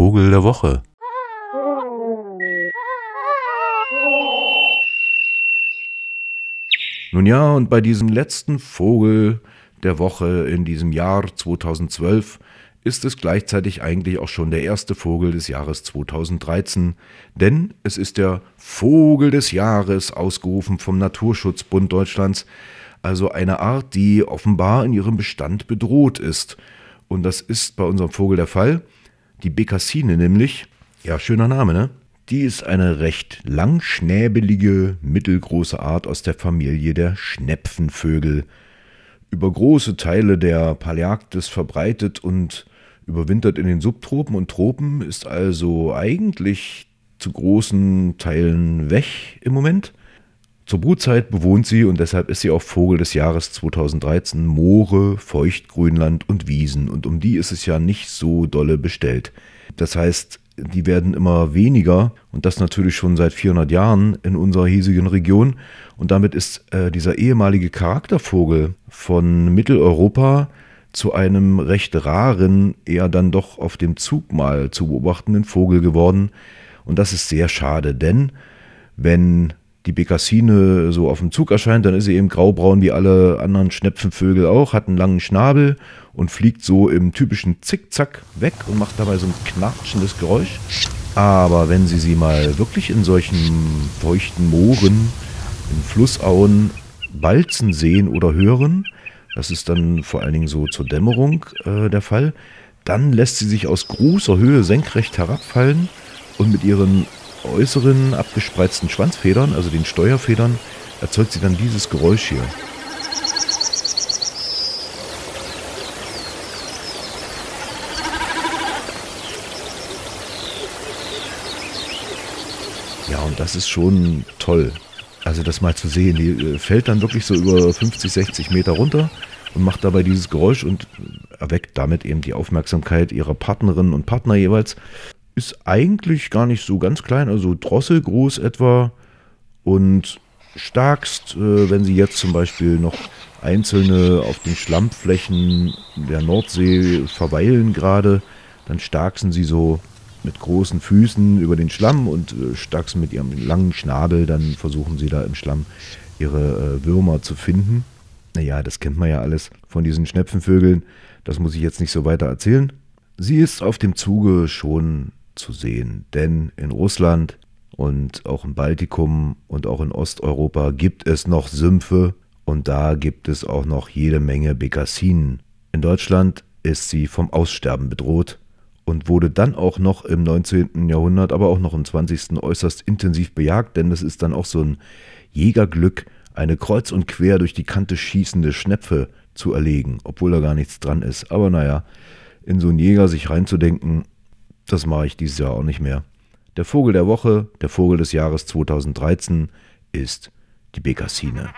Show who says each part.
Speaker 1: Vogel der Woche.
Speaker 2: Nun ja, und bei diesem letzten Vogel der Woche in diesem Jahr 2012 ist es gleichzeitig eigentlich auch schon der erste Vogel des Jahres 2013, denn es ist der Vogel des Jahres ausgerufen vom Naturschutzbund Deutschlands, also eine Art, die offenbar in ihrem Bestand bedroht ist. Und das ist bei unserem Vogel der Fall. Die Bekassine nämlich, ja, schöner Name, ne? Die ist eine recht langschnäbelige, mittelgroße Art aus der Familie der Schnepfenvögel. Über große Teile der Paläarktis verbreitet und überwintert in den Subtropen und Tropen, ist also eigentlich zu großen Teilen weg im Moment. Zur Brutzeit bewohnt sie und deshalb ist sie auch Vogel des Jahres 2013 Moore, Feuchtgrünland und Wiesen und um die ist es ja nicht so dolle bestellt. Das heißt, die werden immer weniger und das natürlich schon seit 400 Jahren in unserer hiesigen Region und damit ist äh, dieser ehemalige Charaktervogel von Mitteleuropa zu einem recht raren, eher dann doch auf dem Zug mal zu beobachtenden Vogel geworden. Und das ist sehr schade, denn wenn die Bekassine so auf dem Zug erscheint, dann ist sie eben graubraun wie alle anderen Schnepfenvögel auch, hat einen langen Schnabel und fliegt so im typischen Zickzack weg und macht dabei so ein knatschendes Geräusch. Aber wenn Sie sie mal wirklich in solchen feuchten Mooren, in Flussauen balzen sehen oder hören, das ist dann vor allen Dingen so zur Dämmerung äh, der Fall. Dann lässt sie sich aus großer Höhe senkrecht herabfallen und mit ihren äußeren abgespreizten Schwanzfedern, also den Steuerfedern, erzeugt sie dann dieses Geräusch hier. Ja, und das ist schon toll. Also das mal zu sehen, die äh, fällt dann wirklich so über 50, 60 Meter runter und macht dabei dieses Geräusch und erweckt damit eben die Aufmerksamkeit ihrer Partnerinnen und Partner jeweils. Ist eigentlich gar nicht so ganz klein, also drosselgroß etwa und starkst, äh, wenn sie jetzt zum Beispiel noch einzelne auf den Schlammflächen der Nordsee verweilen gerade, dann starksen sie so mit großen Füßen über den Schlamm und äh, stachsen mit ihrem langen Schnabel, dann versuchen sie da im Schlamm ihre äh, Würmer zu finden. Naja, das kennt man ja alles von diesen Schnepfenvögeln. Das muss ich jetzt nicht so weiter erzählen. Sie ist auf dem Zuge schon zu sehen, denn in Russland und auch im Baltikum und auch in Osteuropa gibt es noch Sümpfe und da gibt es auch noch jede Menge Bekassinen. In Deutschland ist sie vom Aussterben bedroht und wurde dann auch noch im 19. Jahrhundert, aber auch noch im 20. äußerst intensiv bejagt, denn das ist dann auch so ein Jägerglück, eine kreuz und quer durch die Kante schießende Schnepfe zu erlegen, obwohl da gar nichts dran ist. Aber naja, in so einen Jäger sich reinzudenken, das mache ich dieses Jahr auch nicht mehr. Der Vogel der Woche, der Vogel des Jahres 2013 ist die Bekassine.